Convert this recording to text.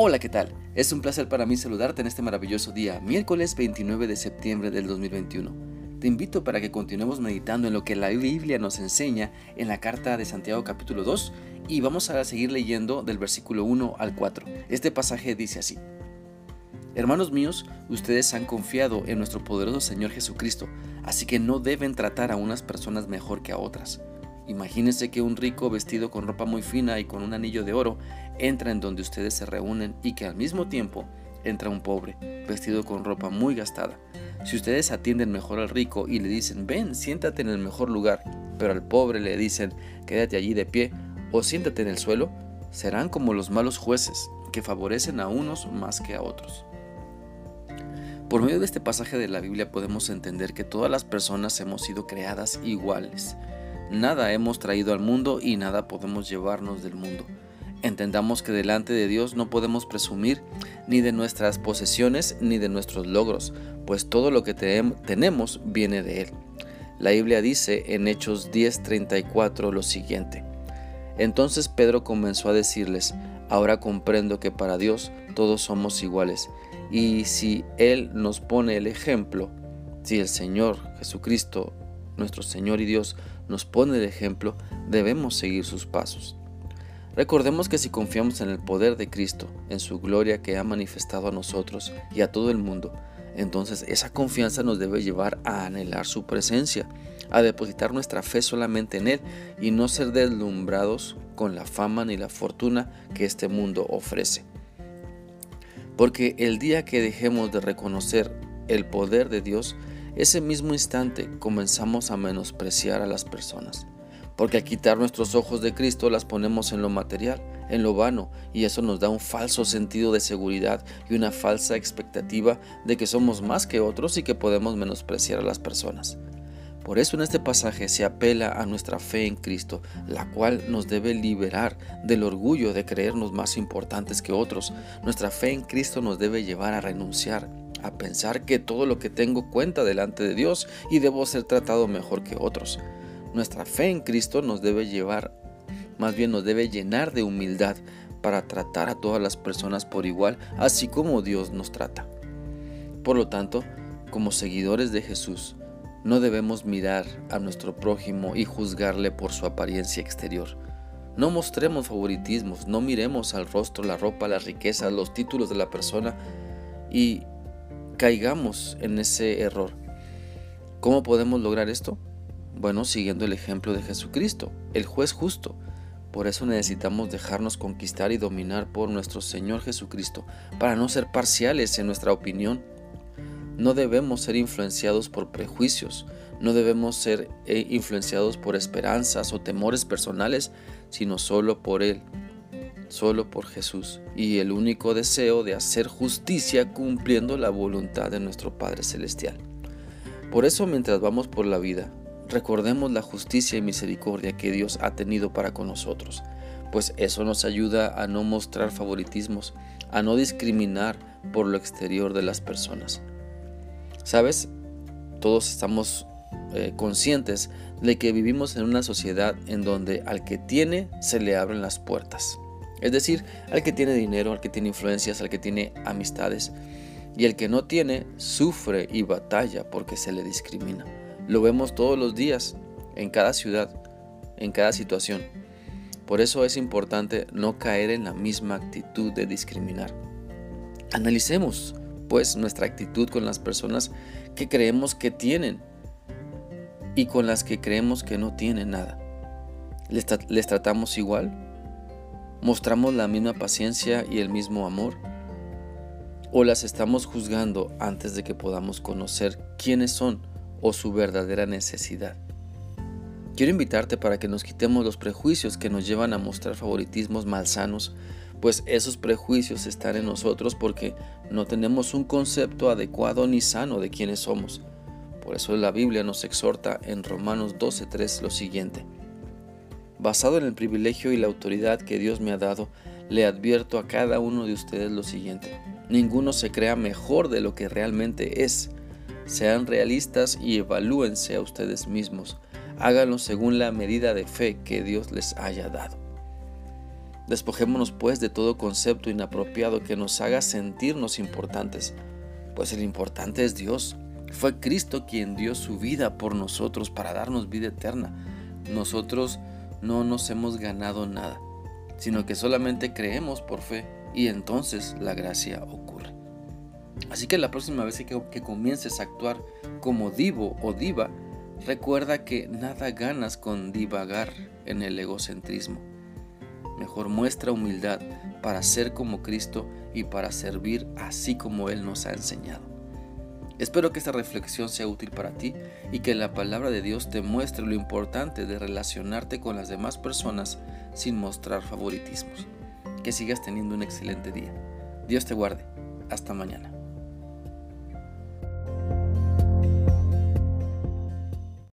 Hola, ¿qué tal? Es un placer para mí saludarte en este maravilloso día, miércoles 29 de septiembre del 2021. Te invito para que continuemos meditando en lo que la Biblia nos enseña en la carta de Santiago capítulo 2 y vamos a seguir leyendo del versículo 1 al 4. Este pasaje dice así. Hermanos míos, ustedes han confiado en nuestro poderoso Señor Jesucristo, así que no deben tratar a unas personas mejor que a otras. Imagínense que un rico vestido con ropa muy fina y con un anillo de oro entra en donde ustedes se reúnen y que al mismo tiempo entra un pobre vestido con ropa muy gastada. Si ustedes atienden mejor al rico y le dicen, ven, siéntate en el mejor lugar, pero al pobre le dicen, quédate allí de pie o siéntate en el suelo, serán como los malos jueces que favorecen a unos más que a otros. Por medio de este pasaje de la Biblia podemos entender que todas las personas hemos sido creadas iguales. Nada hemos traído al mundo y nada podemos llevarnos del mundo. Entendamos que delante de Dios no podemos presumir ni de nuestras posesiones ni de nuestros logros, pues todo lo que tenemos viene de Él. La Biblia dice en Hechos 10:34 lo siguiente. Entonces Pedro comenzó a decirles, ahora comprendo que para Dios todos somos iguales, y si Él nos pone el ejemplo, si el Señor Jesucristo, nuestro Señor y Dios, nos pone el ejemplo, debemos seguir sus pasos. Recordemos que si confiamos en el poder de Cristo, en su gloria que ha manifestado a nosotros y a todo el mundo, entonces esa confianza nos debe llevar a anhelar su presencia, a depositar nuestra fe solamente en Él y no ser deslumbrados con la fama ni la fortuna que este mundo ofrece. Porque el día que dejemos de reconocer el poder de Dios, ese mismo instante comenzamos a menospreciar a las personas. Porque al quitar nuestros ojos de Cristo las ponemos en lo material, en lo vano, y eso nos da un falso sentido de seguridad y una falsa expectativa de que somos más que otros y que podemos menospreciar a las personas. Por eso en este pasaje se apela a nuestra fe en Cristo, la cual nos debe liberar del orgullo de creernos más importantes que otros. Nuestra fe en Cristo nos debe llevar a renunciar a pensar que todo lo que tengo cuenta delante de Dios y debo ser tratado mejor que otros. Nuestra fe en Cristo nos debe llevar, más bien nos debe llenar de humildad para tratar a todas las personas por igual, así como Dios nos trata. Por lo tanto, como seguidores de Jesús, no debemos mirar a nuestro prójimo y juzgarle por su apariencia exterior. No mostremos favoritismos, no miremos al rostro, la ropa, las riquezas, los títulos de la persona y caigamos en ese error. ¿Cómo podemos lograr esto? Bueno, siguiendo el ejemplo de Jesucristo, el juez justo. Por eso necesitamos dejarnos conquistar y dominar por nuestro Señor Jesucristo, para no ser parciales en nuestra opinión. No debemos ser influenciados por prejuicios, no debemos ser eh, influenciados por esperanzas o temores personales, sino solo por Él, solo por Jesús y el único deseo de hacer justicia cumpliendo la voluntad de nuestro Padre Celestial. Por eso mientras vamos por la vida, recordemos la justicia y misericordia que Dios ha tenido para con nosotros, pues eso nos ayuda a no mostrar favoritismos, a no discriminar por lo exterior de las personas. ¿Sabes? Todos estamos eh, conscientes de que vivimos en una sociedad en donde al que tiene se le abren las puertas. Es decir, al que tiene dinero, al que tiene influencias, al que tiene amistades. Y el que no tiene sufre y batalla porque se le discrimina. Lo vemos todos los días, en cada ciudad, en cada situación. Por eso es importante no caer en la misma actitud de discriminar. Analicemos, pues, nuestra actitud con las personas que creemos que tienen y con las que creemos que no tienen nada. ¿Les, les tratamos igual? ¿Mostramos la misma paciencia y el mismo amor? ¿O las estamos juzgando antes de que podamos conocer quiénes son o su verdadera necesidad? Quiero invitarte para que nos quitemos los prejuicios que nos llevan a mostrar favoritismos malsanos, pues esos prejuicios están en nosotros porque no tenemos un concepto adecuado ni sano de quiénes somos. Por eso la Biblia nos exhorta en Romanos 12.3 lo siguiente. Basado en el privilegio y la autoridad que Dios me ha dado, le advierto a cada uno de ustedes lo siguiente. Ninguno se crea mejor de lo que realmente es. Sean realistas y evalúense a ustedes mismos. Háganlo según la medida de fe que Dios les haya dado. Despojémonos pues de todo concepto inapropiado que nos haga sentirnos importantes, pues el importante es Dios. Fue Cristo quien dio su vida por nosotros para darnos vida eterna. Nosotros no nos hemos ganado nada, sino que solamente creemos por fe y entonces la gracia ocurre. Así que la próxima vez que, comiences a actuar como divo o diva, recuerda que nada ganas con divagar en el egocentrismo. Mejor muestra humildad para ser como Cristo y para servir así como Él nos ha enseñado. Espero que esta reflexión sea útil para ti y que la palabra de Dios te muestre lo importante de relacionarte con las demás personas sin mostrar favoritismos. Que sigas teniendo un excelente día. Dios te guarde. Hasta mañana.